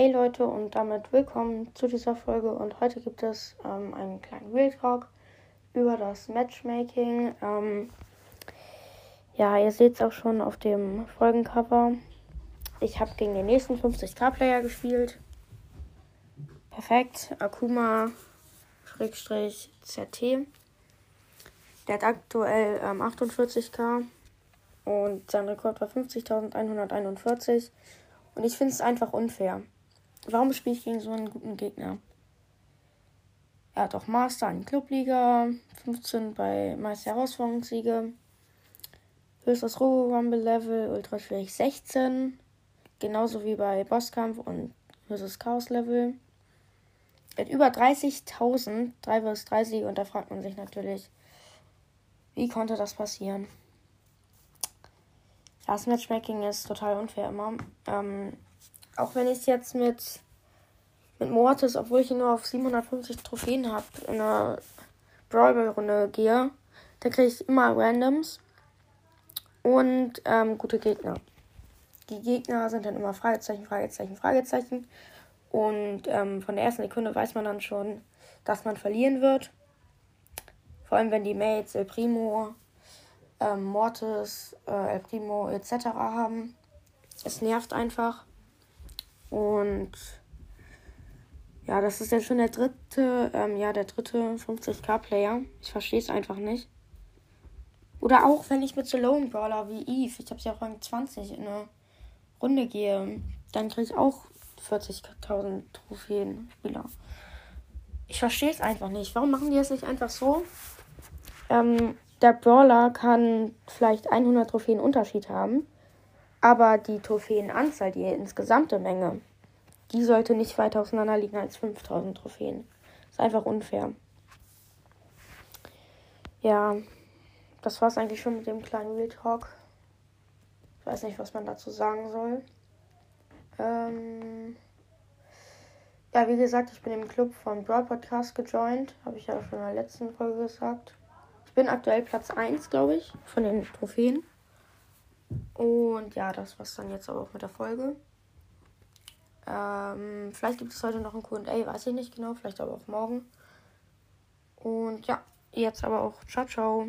Hey Leute und damit willkommen zu dieser Folge und heute gibt es ähm, einen kleinen Real Talk über das Matchmaking. Ähm, ja, ihr seht es auch schon auf dem Folgencover. Ich habe gegen den nächsten 50k-Player gespielt. Perfekt. Akuma ZT. Der hat aktuell ähm, 48k und sein Rekord war 50.141. Und ich finde es einfach unfair. Warum spiele ich gegen so einen guten Gegner? Er hat auch Master in Clubliga, 15 bei Meister Herausforderungssiege, höchstes Robo Rumble Level, ultra schwierig 16, genauso wie bei Bosskampf und höchstes Chaos Level. Er hat über 30.000 3 vs 3 Siege und da fragt man sich natürlich, wie konnte das passieren? Das Matchmaking ist total unfair immer. Ähm, auch wenn ich es jetzt mit, mit Mortis, obwohl ich ihn nur auf 750 Trophäen habe, in einer Brawl-Runde gehe, da kriege ich immer Randoms und ähm, gute Gegner. Die Gegner sind dann immer Fragezeichen, Fragezeichen, Fragezeichen. Und ähm, von der ersten Sekunde weiß man dann schon, dass man verlieren wird. Vor allem, wenn die Mates El Primo, ähm, Mortis, äh, El Primo etc. haben. Es nervt einfach. Und ja, das ist jetzt schon der dritte, ähm, ja, der dritte 50k-Player. Ich verstehe es einfach nicht. Oder auch, wenn ich mit so Lone Brawler wie Eve, ich habe sie auch Rang 20 in eine Runde gehe, dann kriege ich auch 40.000 Trophäen-Spieler. Ich verstehe es einfach nicht. Warum machen die es nicht einfach so? Ähm, der Brawler kann vielleicht 100 Trophäen Unterschied haben. Aber die Trophäenanzahl, die insgesamte Menge, die sollte nicht weiter auseinander liegen als 5000 Trophäen. Ist einfach unfair. Ja, das war es eigentlich schon mit dem kleinen Real Talk. Ich weiß nicht, was man dazu sagen soll. Ähm ja, wie gesagt, ich bin im Club von Broad Podcast gejoint. Habe ich ja schon in der letzten Folge gesagt. Ich bin aktuell Platz 1, glaube ich, von den Trophäen. Und ja, das war's dann jetzt aber auch mit der Folge. Ähm, vielleicht gibt es heute noch ein QA, weiß ich nicht genau, vielleicht aber auch morgen. Und ja, jetzt aber auch ciao, ciao.